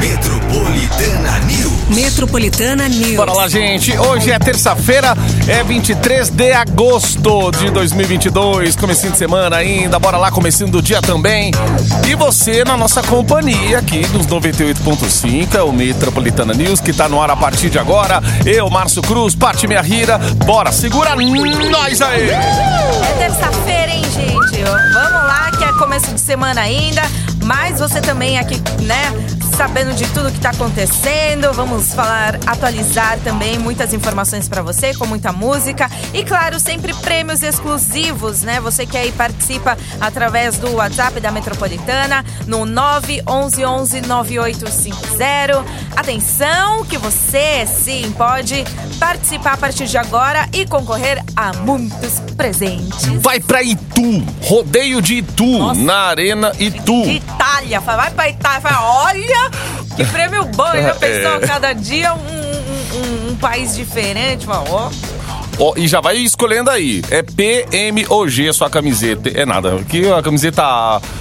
Metropolitana News. Metropolitana News. Bora lá, gente. Hoje é terça-feira, é 23 de agosto de 2022. Comecinho de semana ainda. Bora lá, comecinho do dia também. E você na nossa companhia aqui nos 98.5, é o Metropolitana News, que tá no ar a partir de agora. Eu, Márcio Cruz, Pati Minha Rira. Bora, segura nós aí! É terça-feira, hein, gente? Vamos lá, que é começo de semana ainda. Mas você também aqui, né, sabendo de tudo que está acontecendo. Vamos falar, atualizar também muitas informações para você, com muita música. E claro, sempre prêmios exclusivos, né? Você que aí participa através do WhatsApp da Metropolitana no 911-9850. Atenção, que você sim pode participar a partir de agora e concorrer a muitos presentes. Vai pra Itu, rodeio de Itu, Nossa. na Arena Itu. De Itália, vai pra Itália, fala, olha que prêmio bom, já pensou? É. Cada dia um, um- um- um país diferente, fala, ó. Ó, e já vai escolhendo aí. É PMOG a sua camiseta. É nada. Aqui a camiseta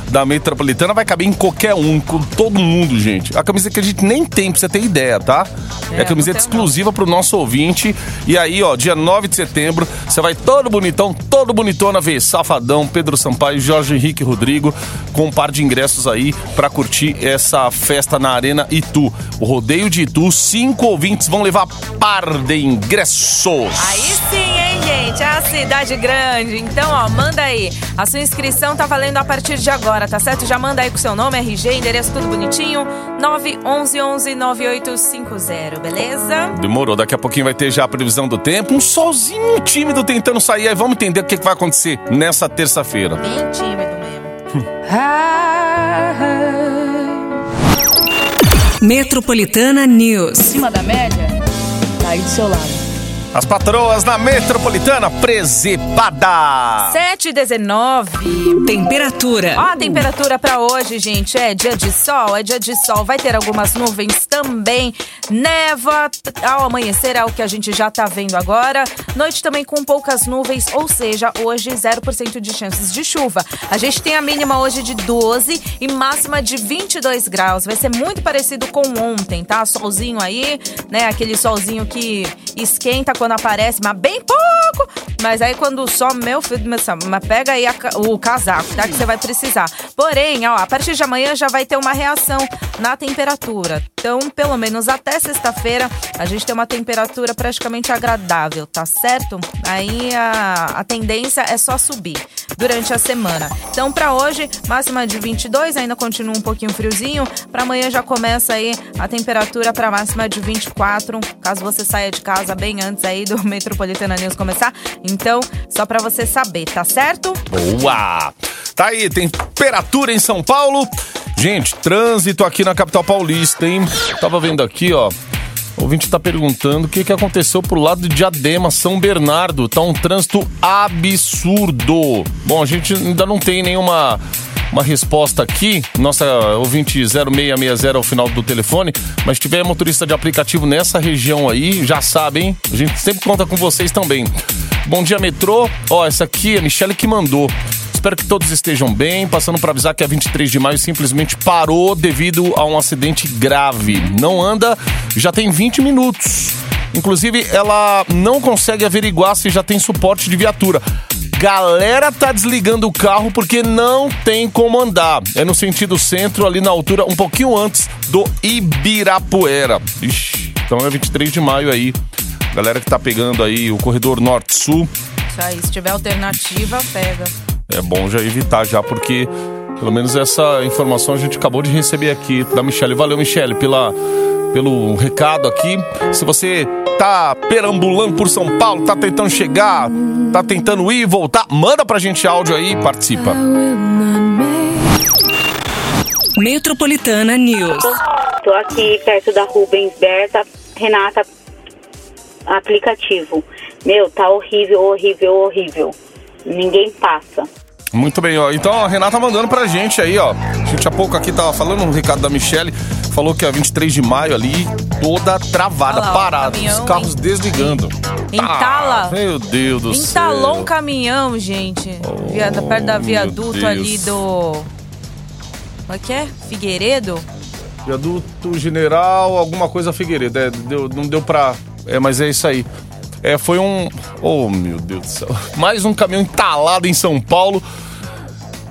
da Metropolitana vai caber em qualquer um, com todo mundo, gente. A camiseta que a gente nem tem, pra você ter ideia, tá? É, É, a camiseta não. exclusiva pro nosso ouvinte. E aí, ó, dia 9 de setembro, você vai todo bonitão, todo bonitona ver Safadão, Pedro Sampaio, Jorge Henrique Rodrigo, com um par de ingressos aí pra curtir essa festa na Arena Itu. O rodeio de Itu, cinco ouvintes vão levar par de ingressos. Aí sim, hein, gente? É a cidade grande. Então, ó, manda aí. A sua inscrição tá valendo a partir de agora, tá certo? Já manda aí com seu nome, RG, endereço tudo bonitinho. 911-9850, beleza? Demorou, daqui a pouquinho vai ter já a previsão do tempo. Um solzinho tímido tentando sair. Aí vamos entender o que que vai acontecer nessa terça-feira. Bem tímido mesmo. Metropolitana News. acima da média, tá aí do seu lado. As patroas na metropolitana presepada. 7 e 19. Temperatura. Ó, a temperatura pra hoje, gente, é dia de sol, é dia de sol. Vai ter algumas nuvens também. Neva ao amanhecer é o que a gente já tá vendo agora. Noite também com poucas nuvens, ou seja, hoje 0% de chances de chuva. A gente tem a mínima hoje de 12 e máxima de 22 graus. Vai ser muito parecido com ontem, tá? Solzinho aí, né? Aquele solzinho que esquenta quando aparece, mas bem pouco. Mas aí quando sol, meu filho, mas mas pega aí a o casaco, tá? Que você vai precisar. Porém, ó, a partir de amanhã já vai ter uma reação na temperatura. Então, pelo menos até sexta-feira, a gente tem uma temperatura praticamente agradável, tá certo? Aí a, a tendência é só subir durante a semana. Então, pra hoje, máxima de 22, ainda continua um pouquinho friozinho. Pra amanhã já começa aí a temperatura pra máxima de 24, caso você saia de casa bem antes aí do Metropolitana News começar. Então, só pra você saber, tá certo? Boa! Tá aí, temperatura em São Paulo. Gente, trânsito aqui na capital paulista, hein? Tava vendo aqui, ó. O ouvinte tá perguntando o que, que aconteceu pro lado de Diadema, São Bernardo. Tá um trânsito absurdo. Bom, a gente ainda não tem nenhuma uma resposta aqui, nossa ouvinte 0660 ao final do telefone, mas se tiver motorista de aplicativo nessa região aí, já sabem, a gente sempre conta com vocês também. Bom dia, metrô. Ó, essa aqui é a Michelle que mandou. Espero que todos estejam bem. Passando para avisar que a 23 de maio simplesmente parou devido a um acidente grave. Não anda, já tem 20 minutos. Inclusive, ela não consegue averiguar se já tem suporte de viatura. Galera tá desligando o carro porque não tem como andar. É no sentido centro, ali na altura, um pouquinho antes do Ibirapuera. Ixi, então é 23 de maio aí. Galera que tá pegando aí o corredor norte-sul, Isso aí, se tiver alternativa, pega. é bom já evitar já, porque pelo menos essa informação a gente acabou de receber aqui da Michelle. Valeu, Michelle, pela, pelo recado aqui. Se você tá perambulando por São Paulo, tá tentando chegar, tá tentando ir e voltar, manda pra gente áudio aí e participa. Metropolitana News. Tô aqui perto da Rubens Berta, Renata, aplicativo. Meu, tá horrível, horrível, horrível. Ninguém passa. Muito bem, ó. Então a Renata mandando pra gente aí, ó. A gente há pouco aqui tava falando um recado da Michelle, falou que a 23 de maio ali, toda travada, lá, parada. caminhão Os carros desligando. Entala. Ah, meu Deus do céu. Entalou um caminhão, gente. Via- perto da meu viaduto ali do. Como é que é? Figueiredo? Viaduto General, alguma coisa Figueiredo. É, deu- não deu pra. É, mas é isso aí. É, foi um. Oh, meu Deus do céu. Mais um caminhão entalado em São Paulo.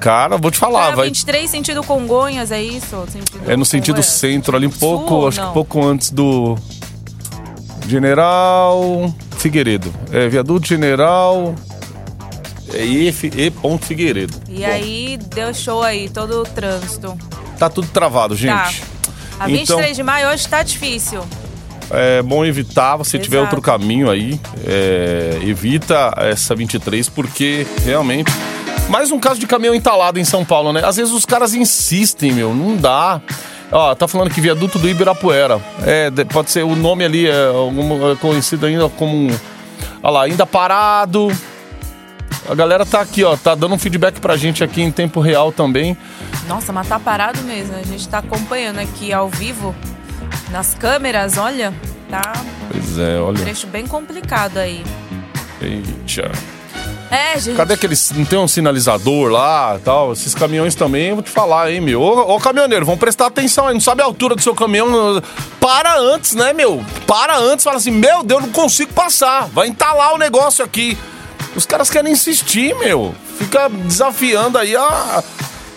Cara, vou te falar, é, vai. 23 sentido Congonhas, é isso? Sentido É no sentido Congonhas? centro, ali um pouco, Sul, acho não? que pouco antes do General Figueiredo. É, viaduto General é, e, e ponto Figueiredo. E Bom, aí deu show aí, todo o trânsito. Tá tudo travado, gente. Tá. A Então- 23 de maio hoje tá difícil. É bom evitar, se tiver Exato. outro caminho aí, é, evita essa 23, porque realmente. Mais um caso de caminhão entalado em São Paulo, né? Às vezes os caras insistem, meu, não dá. Ó, tá falando que viaduto do Ibirapuera. É, de- pode ser o nome ali, é, algum- é conhecido ainda como. um- Olha lá, ainda parado. A galera tá aqui, ó, tá dando um feedback pra gente aqui em tempo real também. Nossa, mas tá parado mesmo. A gente tá acompanhando aqui ao vivo, nas câmeras, olha. Tá Pois é, um olha. trecho bem complicado aí. Eita. É, gente. Cadê aqueles. Não tem um sinalizador lá tal? Esses caminhões também, vou te falar, hein, meu. Ô, ô, caminhoneiro, vamos prestar atenção aí. Não sabe a altura do seu caminhão? Para antes, né, meu? Para antes, fala assim: meu Deus, não consigo passar. Vai entalar o negócio aqui. Os caras querem insistir, meu. Fica desafiando aí a-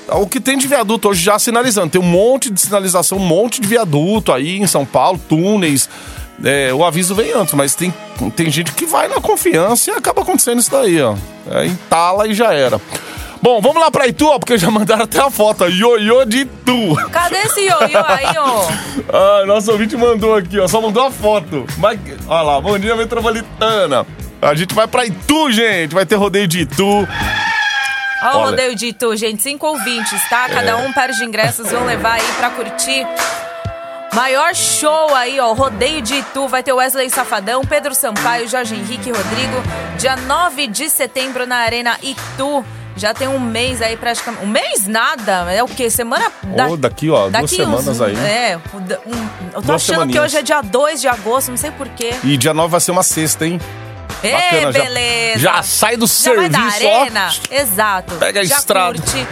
O que tem de viaduto hoje já sinalizando. Tem um monte de sinalização, um monte de viaduto aí em São Paulo, túneis. É, o aviso vem antes, mas tem, tem gente que vai na confiança e acaba acontecendo isso daí, ó. É, entala e já era. Bom, vamos lá pra Itu, ó, porque já mandaram até a foto. Ioiô de Itu. Cadê esse ioiô aí, ó? Ah, nosso ouvinte mandou aqui, ó. Só mandou a foto. Mas, olha lá, bom dia metropolitana. A gente vai pra Itu, gente. Vai ter rodeio de Itu. O Olha. É. rodeio de Itu, gente. Cinco ouvintes, tá? Cada um par de ingressos vão levar aí pra curtir. Maior show aí, ó. Rodeio de Itu. Vai ter Wesley Safadão, Pedro Sampaio, Jorge Henrique e Rodrigo. Dia 9 de setembro na Arena Itu. Já tem um mês aí praticamente. Um mês nada. É o quê? Semana. Ô, daqui, ó, duas daqui uns- semanas aí. É. um- eu tô Duas achando que hoje é dia 2 de agosto, não sei porquê. E dia 9 vai ser uma sexta, hein? Ê, Bacana, já- beleza. já sai do já vai da serviço, ó. arena. Exato. Pega a já estrada. curte.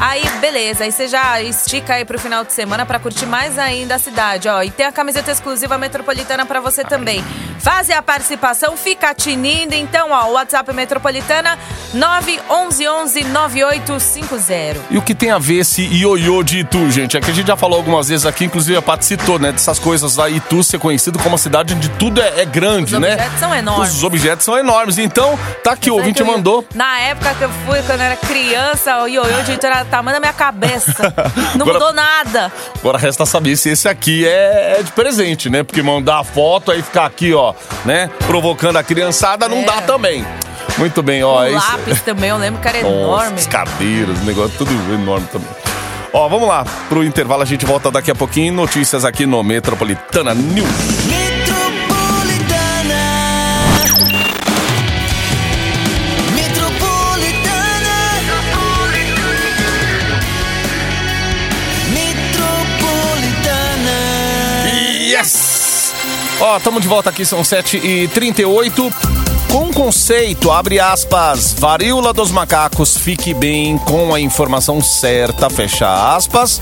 Aí, beleza. Aí você já estica aí pro final de semana pra curtir mais ainda a cidade, ó. E tem a camiseta exclusiva metropolitana pra você também. Faze a participação, fica tinindo. Então, ó, o WhatsApp Metropolitana 911-9850. E o que tem a ver esse ioiô de Itu, gente? É que a gente já falou algumas vezes aqui, inclusive a Paty citou, né? Dessas coisas da Itu ser conhecido como uma cidade onde tudo é, é grande, Os né? objetos são enormes. Os objetos são enormes. Então, tá aqui, o Sabe ouvinte eu- mandou. Na época que eu fui, quando eu era criança, o ioiô de Itu era tamanho da minha cabeça. Não Agora- mudou nada. Agora resta saber se esse aqui é, é de presente, né? Porque mandar a foto aí ficar aqui, ó, né? Provocando a criançada não É. dá também. Muito bem, ó. o é isso- lápis também, eu lembro que era Nossa, enorme. as cadeiras, o negócio tudo enorme também. Ó, vamos lá. Pro intervalo a gente volta daqui a pouquinho. Notícias aqui no Metropolitana News. Yes! Ó, estamos de volta aqui, são 7h38. Com conceito, abre aspas, varíola dos macacos, fique bem com a informação certa, fecha aspas.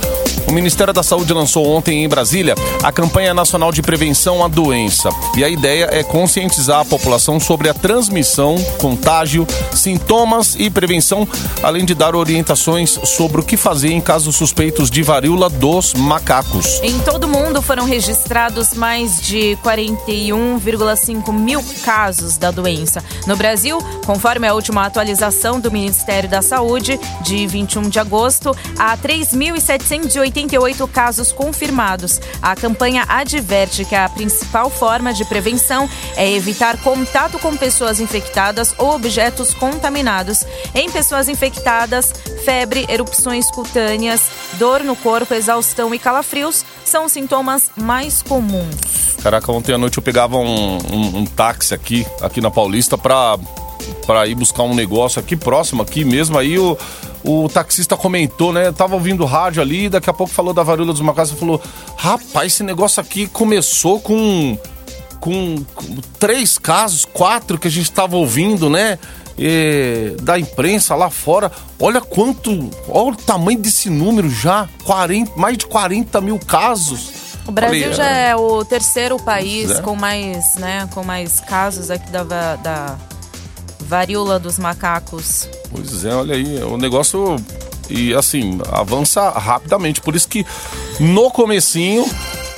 O Ministério da Saúde lançou ontem em Brasília a campanha nacional de prevenção à doença. E a ideia é conscientizar a população sobre a transmissão, contágio, sintomas e prevenção, além de dar orientações sobre o que fazer em casos suspeitos de varíola dos macacos. Em todo o mundo foram registrados mais de 41,5 mil casos da doença. No Brasil, conforme a última atualização do Ministério da Saúde, de 21 de agosto, há 3.788 casos confirmados. A campanha adverte que a principal forma de prevenção é evitar contato com pessoas infectadas ou objetos contaminados. Em pessoas infectadas, febre, erupções cutâneas, dor no corpo, exaustão e calafrios são sintomas mais comuns. Caraca, ontem à noite eu pegava um, um- um táxi aqui, aqui na Paulista pra, pra ir buscar um negócio aqui próximo, aqui mesmo. Aí o, o taxista comentou, né? Tava ouvindo rádio ali, daqui a pouco falou da varíola dos macacos e falou: rapaz, esse negócio aqui começou com, com, com três casos, quatro que a gente tava ouvindo, né? E, da imprensa lá fora. Olha quanto. Olha o tamanho desse número já. 40, mais de 40 mil casos. O Brasil Falei, já é o terceiro país é. com mais, né, com mais casos aqui da, da varíola dos macacos. Pois é, olha aí, o negócio e assim, avança rapidamente. Por isso que no comecinho,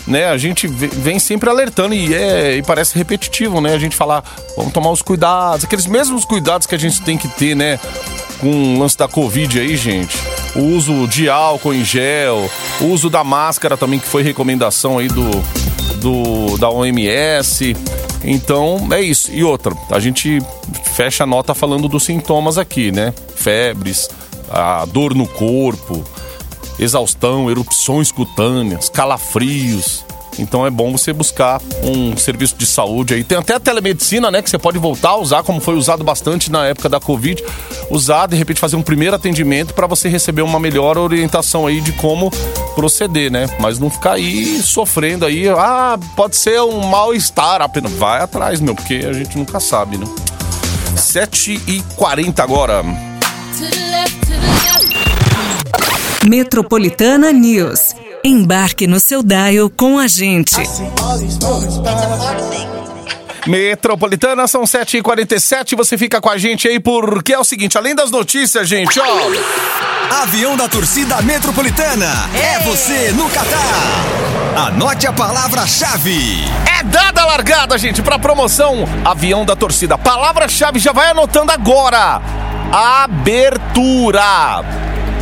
né, a gente ve- vem sempre alertando e, é, e parece repetitivo, né? A gente falar, vamos tomar os cuidados, aqueles mesmos cuidados que a gente tem que ter, né? Com o lance da Covid aí, gente. O uso de álcool em gel, o uso da máscara também, que foi recomendação aí do, do da OMS. Então, é isso. E outra, a gente fecha a nota falando dos sintomas aqui, né? Febres, a dor no corpo, exaustão, erupções cutâneas, calafrios. Então é bom você buscar um serviço de saúde aí. Tem até a telemedicina, né? Que você pode voltar a usar, como foi usado bastante na época da Covid. Usar, de repente, fazer um primeiro atendimento para você receber uma melhor orientação aí de como proceder, né? Mas não ficar aí sofrendo aí. Ah, pode ser um mal-estar apenas. Vai atrás, meu, porque a gente nunca sabe, né? 7h40 agora. Metropolitana News. Embarque no seu dial com a gente. Metropolitana, são 7h47. Você fica com a gente aí porque é o seguinte: além das notícias, gente, ó. Avião da torcida metropolitana. É você no Catar. Anote a palavra-chave. É dada a largada, gente, pra promoção Avião da Torcida. Palavra-chave já vai anotando agora. Abertura.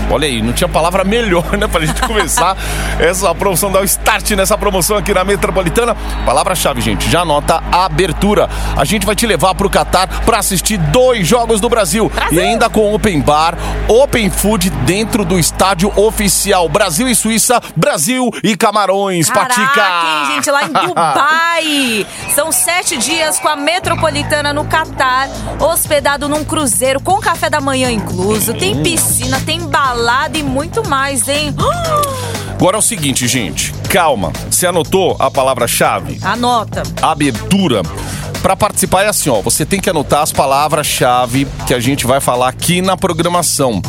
Olha aí, não tinha palavra melhor, né, pra gente começar essa promoção, dar o start nessa promoção aqui na Metropolitana. Palavra-chave, gente, já anota abertura. A gente vai te levar pro Catar pra assistir dois jogos do Brasil. E ainda com Open Bar, Open Food dentro do estádio oficial. Brasil e Suíça, Brasil e Camarões. Patica! Caraca, hein, gente, lá em Dubai. São sete dias com a Metropolitana no Catar, hospedado num cruzeiro com café da manhã incluso. Tem piscina, tem balada e muito mais, hein? Agora é o seguinte, gente. Calma. Você anotou a palavra-chave? Anota. Abertura. Pra participar é assim, ó. Você tem que anotar as palavras-chave que a gente vai falar aqui na programação.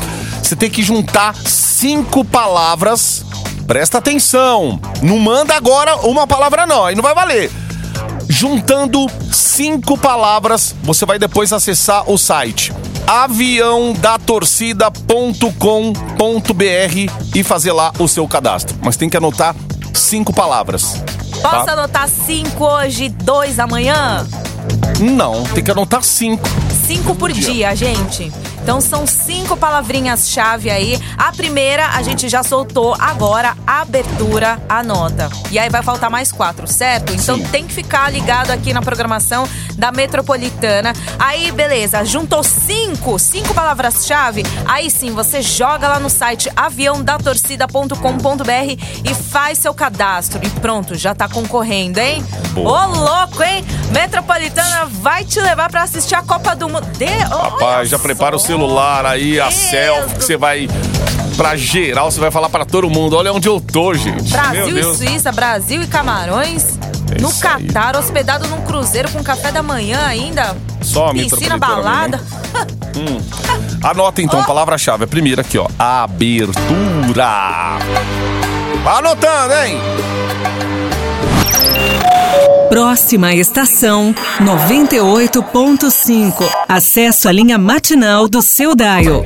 Você tem que juntar cinco palavras. Presta atenção. Não manda agora uma palavra, não. Aí não vai valer. Juntando cinco palavras, você vai depois acessar o site aviãodatorcida.com.br e fazer lá o seu cadastro. Mas tem que anotar cinco palavras. Posso tá? anotar cinco hoje, dois amanhã? Não, tem que anotar cinco. Cinco por dia, gente. Então são cinco palavrinhas-chave aí. A primeira a gente já soltou, agora abertura, anota. E aí vai faltar mais quatro, certo? Então Sim. tem que ficar ligado aqui na programação da Metropolitana. Aí, beleza, juntou cinco, cinco palavras-chave. Aí sim, você joga lá no site aviãodatorcida.com.br e faz seu cadastro. E pronto, já tá concorrendo, hein? Boa. Ô, louco, hein? Metropolitana vai te levar pra assistir a Copa do Mundo. De... Olha Rapaz, já prepara o só. Celular aí, a selfie que você vai pra geral, você vai falar pra todo mundo. Olha onde eu tô, gente. Brasil Meu e. Suíça, Brasil e Camarões. É no aí. Catar, hospedado num cruzeiro com café da manhã ainda. Só Piscina, balada. Anota então, palavra-chave. A primeira aqui, ó. Abertura. Anotando, hein? Próxima estação 98.5. Acesso à linha matinal do seu dial.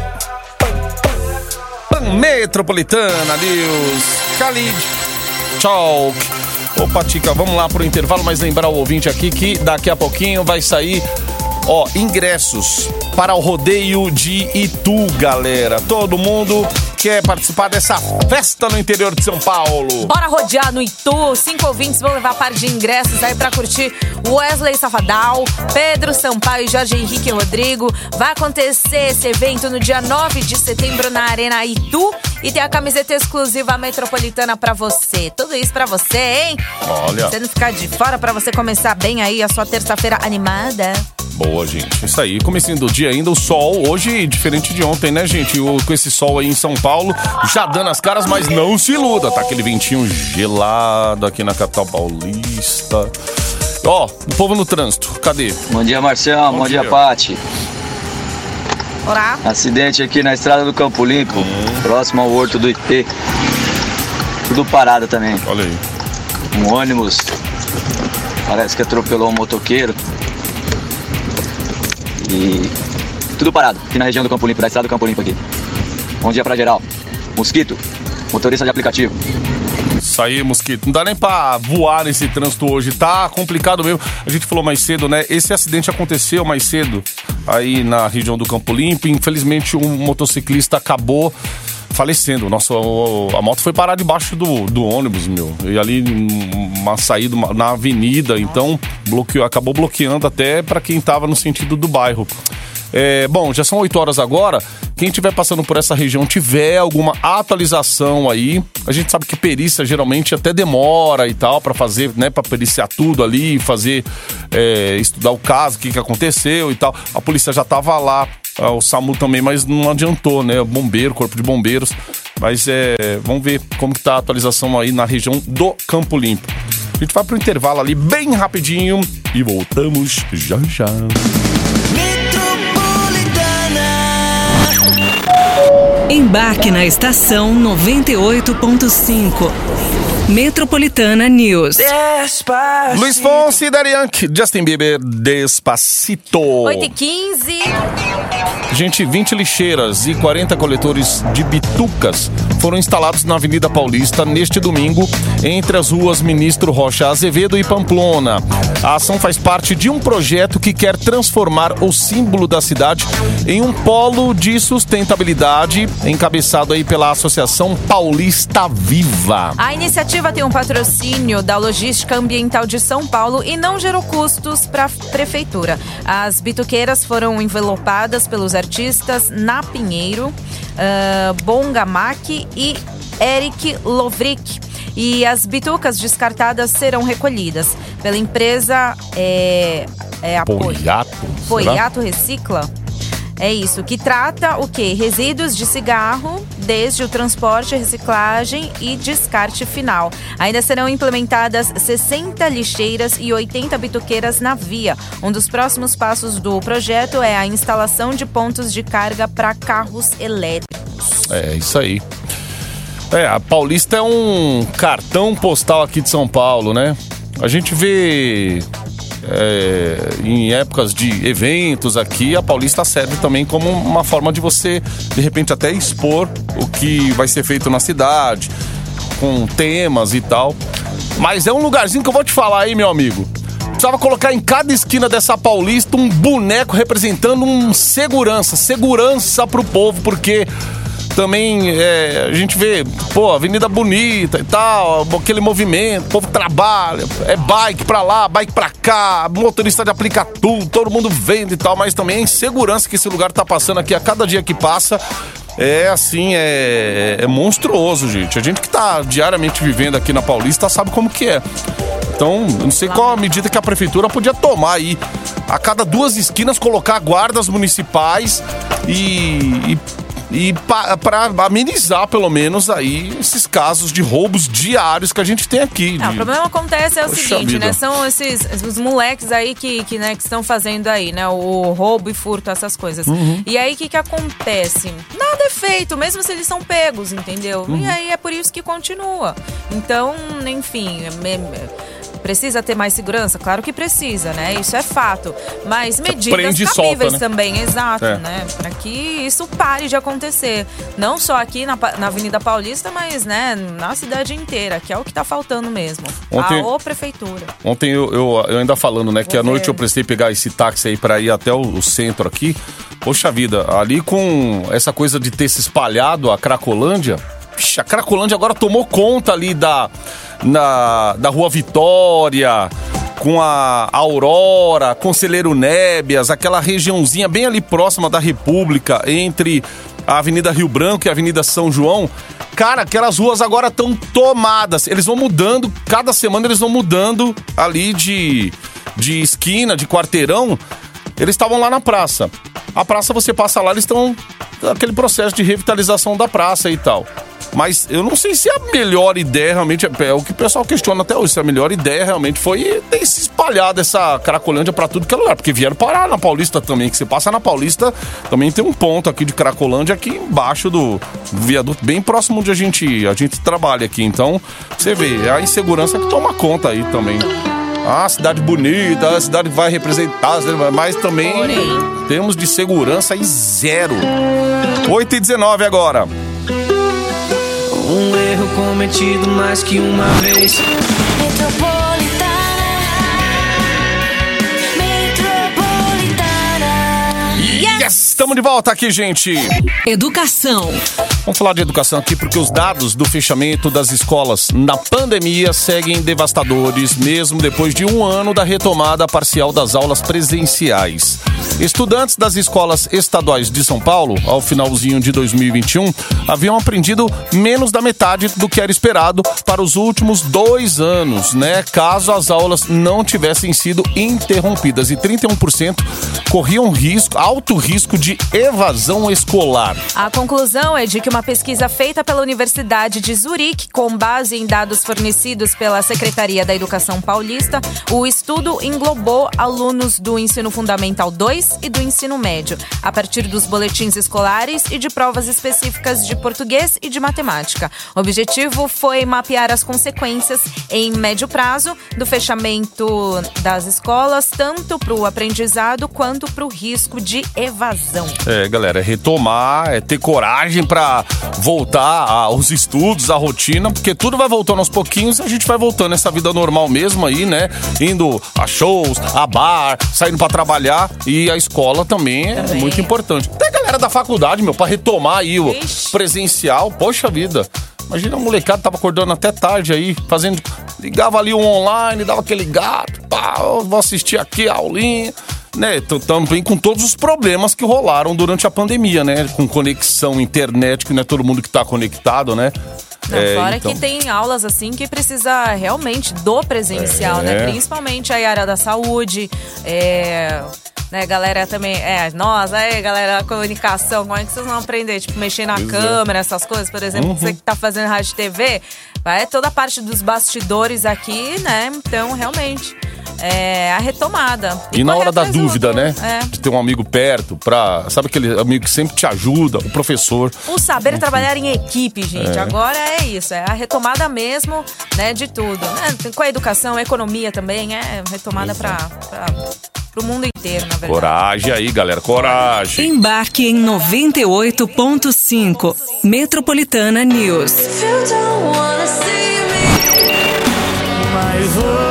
Metropolitana News. Khalid. Talk. Opa, Tica, vamos lá pro intervalo, mas lembrar o ouvinte aqui que daqui a pouquinho vai sair, ó, ingressos para o rodeio de Itu, galera. Todo mundo quer participar dessa festa no interior de São Paulo. Bora rodear no Itu. Cinco ouvintes vão levar par de ingressos aí pra curtir Wesley Safadal, Pedro Sampaio e Jorge Henrique Rodrigo. Vai acontecer esse evento no dia 9 de setembro na Arena Itu. E tem a camiseta exclusiva metropolitana pra você. Tudo isso pra você, hein? Olha. Você não ficar de fora pra você começar bem aí a sua terça-feira animada. Boa, gente. Isso aí. Comecinho do dia ainda, o sol. Hoje, diferente de ontem, né, gente? O, com esse sol aí em São Paulo, já dando as caras, mas não se iluda. Tá aquele ventinho gelado aqui na capital paulista. Ó, o povo no trânsito. Cadê? Bom dia, Marcião. Bom, Bom dia, dia Pati. Olá. Acidente aqui na estrada do Campo Limpo, hum. próximo ao Horto do IP. Tudo parado também. Olha aí. Um ônibus. Parece que atropelou um motoqueiro. E tudo parado aqui na região do Campo Limpo, da estrada do Campo Limpo aqui. Bom dia pra geral. Mosquito, motorista de aplicativo. Isso aí, Mosquito. Não dá nem pra voar nesse trânsito hoje. Tá complicado mesmo. A gente falou mais cedo, né? Esse acidente aconteceu mais cedo aí na região do Campo Limpo. Infelizmente, um motociclista acabou falecendo. Nossa, a moto foi parar debaixo do, do ônibus, meu. E ali uma saída na avenida, então bloqueou, acabou bloqueando até para quem tava no sentido do bairro. É, bom, já são 8 horas agora. Quem estiver passando por essa região, tiver alguma atualização aí, a gente sabe que perícia geralmente até demora e tal para fazer, né, para periciar tudo ali, fazer, é, estudar o caso, o que, que aconteceu e tal. A polícia já tava lá, o SAMU também, mas não adiantou, né? Bombeiro, corpo de bombeiros. Mas é, vamos ver como que tá a atualização aí na região do Campo Limpo. A gente vai pro intervalo ali bem rapidinho e voltamos já já. Embarque na estação 98.5. Metropolitana News. Despacito. Luiz Fonsi, Darianque, Justin Bieber, Despacito. 8 e 15. Gente, 20 lixeiras e 40 coletores de bitucas foram instalados na Avenida Paulista neste domingo, entre as ruas Ministro Rocha Azevedo e Pamplona. A ação faz parte de um projeto que quer transformar o símbolo da cidade em um polo de sustentabilidade, encabeçado aí pela Associação Paulista Viva. A iniciativa tem um patrocínio da Logística Ambiental de São Paulo e não gerou custos para a prefeitura. As bituqueiras foram envelopadas pelos artistas Na Pinheiro, uh, Bongamak e Eric Lovrick. E as bitucas descartadas serão recolhidas pela empresa é, é a Poiato. Poiato Recicla. É isso, que trata o quê? Resíduos de cigarro, desde o transporte, reciclagem e descarte final. Ainda serão implementadas 60 lixeiras e 80 bituqueiras na via. Um dos próximos passos do projeto é a instalação de pontos de carga para carros elétricos. É isso aí. É, a Paulista é um cartão postal aqui de São Paulo, né? A gente vê é, em épocas de eventos aqui, a Paulista serve também como uma forma de você, de repente, até expor o que vai ser feito na cidade, com temas e tal. Mas é um lugarzinho que eu vou te falar aí, meu amigo. Precisava colocar em cada esquina dessa Paulista um boneco representando um segurança, segurança pro povo, porque também é, a gente vê, pô, avenida bonita e tal, aquele movimento, o povo trabalha, é bike pra lá, bike pra cá, motorista de aplica tudo, todo mundo vende e tal, mas também a insegurança que esse lugar tá passando aqui a cada dia que passa. É assim, é, é monstruoso, gente. A gente que tá diariamente vivendo aqui na Paulista sabe como que é. Então, não sei qual a medida que a prefeitura podia tomar aí. A cada duas esquinas colocar guardas municipais e, e e para amenizar pelo menos aí esses casos de roubos diários que a gente tem aqui. Não, de... O problema acontece é o Poxa seguinte, vida. né? São esses os moleques aí que, que, né, que estão fazendo aí, né? O roubo e furto, essas coisas. Uhum. E aí o que, que acontece? Nada é feito, mesmo se eles são pegos, entendeu? Uhum. E aí é por isso que continua. Então, enfim. É, Precisa ter mais segurança? Claro que precisa, né? Isso é fato. Mas medidas Prende cabíveis solta, né? também, exato, é. né? Para que isso pare de acontecer. Não só aqui na, na Avenida Paulista, mas né, na cidade inteira, que é o que tá faltando mesmo. Ontem, a prefeitura. Ontem eu, eu, eu, ainda falando, né, que à noite eu precisei pegar esse táxi aí para ir até o, o centro aqui. Poxa vida, ali com essa coisa de ter se espalhado a Cracolândia, a Cracolândia agora tomou conta ali da na, da Rua Vitória, com a Aurora, Conselheiro Nébias, aquela regiãozinha bem ali próxima da República, entre a Avenida Rio Branco e a Avenida São João. Cara, aquelas ruas agora estão tomadas. Eles vão mudando, cada semana eles vão mudando ali de, de esquina, de quarteirão. eles estavam lá na praça. A praça você passa lá, eles estão aquele processo de revitalização da praça e tal. Mas eu não sei se a melhor ideia realmente é, é o que o pessoal questiona até hoje. Se a melhor ideia realmente foi ter se espalhado essa Cracolândia para tudo que é lugar. Porque vieram parar na Paulista também. Que você passa na Paulista, também tem um ponto aqui de Cracolândia aqui embaixo do viaduto, bem próximo onde a gente, a gente trabalha aqui. Então, você vê, é a insegurança que toma conta aí também. Ah, cidade bonita, a cidade vai representar, mas também Porém. temos de segurança e zero. 8 e 19 agora. Um erro cometido mais que uma vez. Estamos de volta aqui, gente. Educação. Vamos falar de educação aqui porque os dados do fechamento das escolas na pandemia seguem devastadores, mesmo depois de um ano da retomada parcial das aulas presenciais. Estudantes das escolas estaduais de São Paulo, ao finalzinho de 2021, haviam aprendido menos da metade do que era esperado para os últimos dois anos, né? Caso as aulas não tivessem sido interrompidas. E 31% corriam risco, alto risco de evasão escolar. A conclusão é de que uma pesquisa feita pela Universidade de Zurique, com base em dados fornecidos pela Secretaria da Educação Paulista, o estudo englobou alunos do ensino fundamental 2 e do ensino médio, a partir dos boletins escolares e de provas específicas de português e de matemática. O objetivo foi mapear as consequências em médio prazo do fechamento das escolas, tanto para o aprendizado quanto para o risco de evasão. É, galera, é retomar, é ter coragem pra voltar aos estudos, à rotina, porque tudo vai voltando aos pouquinhos e a gente vai voltando essa vida normal mesmo aí, né? Indo a shows, a bar, saindo pra trabalhar e a escola também é Também. muito importante. Até a galera da faculdade, meu, pra retomar aí o Ixi. presencial, poxa vida. Imagina a molecada tava acordando até tarde aí, fazendo. Ligava ali o online, dava aquele gato, pá, vou assistir aqui a aulinha. Né, também com todos os problemas que rolaram durante a pandemia, né? Com conexão, internet, que não é todo mundo que tá conectado, né? Não, É, fora então. que tem aulas assim que precisa realmente do presencial, É. né? Principalmente a área da saúde, é, né, galera também, é, nós, aí, galera da comunicação, como é que vocês vão aprender? Tipo, mexer na Pois é. câmera, essas coisas, por exemplo, Uhum. você que tá fazendo rádio e TV, vai toda a parte dos bastidores aqui, né? Então, realmente, é a retomada. E na correr hora da dúvida, né? É. De ter um amigo perto pra. Sabe aquele amigo que sempre te ajuda, o professor. O saber trabalhar em equipe, gente. Agora é isso, é a retomada mesmo, né, de tudo. Né? Com a educação, a economia também, é retomada para o mundo inteiro, na verdade. Coragem aí, galera, coragem. Embarque em 98.5. Metropolitana News. Mas hoje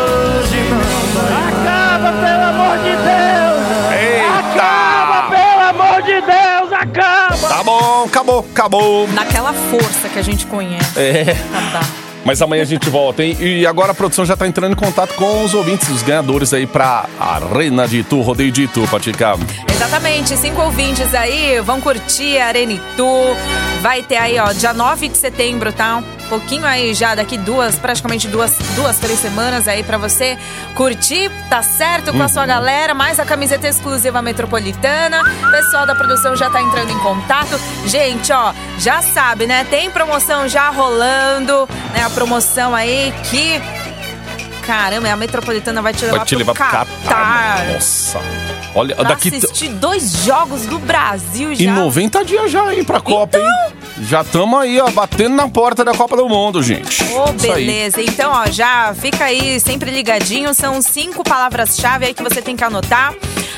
acabou. Naquela força que a gente conhece. É. Tá, tá. Mas amanhã a gente volta, hein? E agora a produção já tá entrando em contato com os ouvintes, os ganhadores aí pra Arena de Itu, Rodeio de Itu, Patica. Exatamente, cinco ouvintes aí vão curtir a Arena Itu. Vai ter aí, ó, dia 9 de setembro, tá? Um pouquinho aí já, daqui duas, praticamente duas, duas três semanas aí pra você curtir, tá certo? Com a sua galera, mais a camiseta exclusiva metropolitana. O pessoal da produção já tá entrando em contato. Gente, ó, já sabe, né? Tem promoção já rolando, né? A promoção aí que. Caramba, a metropolitana vai te levar, Vai te levar pro Catar. Catar. Nossa. Olha, Pra daqui. assistir dois jogos do Brasil já. Em 90 dias já, hein, pra Copa, hein? Já estamos aí, ó, batendo na porta da Copa do Mundo, gente. Ô, aí. beleza. Então, ó, já fica aí sempre ligadinho. São cinco palavras-chave aí que você tem que anotar.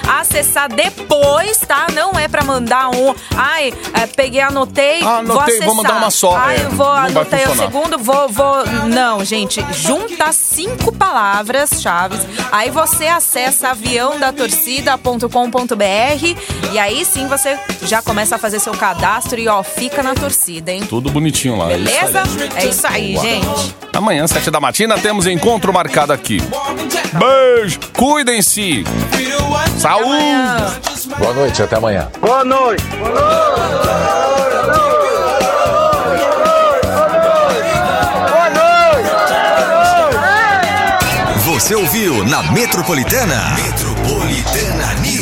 Acessar depois, tá? Não é pra mandar um. Ai, é, peguei, anotei. Ah, vou anotei, acessar. vou mandar uma só. Ai, É, eu vou, não vai anotei o segundo, vou, vou. Não, gente. Junta cinco palavras-chave. Aí você acessa aviãodatorcida.com.br e aí sim você já começa a fazer seu cadastro e ó, fica na torcida, hein? Tudo bonitinho lá. é isso aí. Beleza? É isso aí, gente. Amanhã, sete da matina, temos encontro marcado aqui. Beijo, cuidem-se. Saúde. Amanhã. Boa noite, até amanhã. Boa noite! Você ouviu na Metropolitana. Metropolitana News.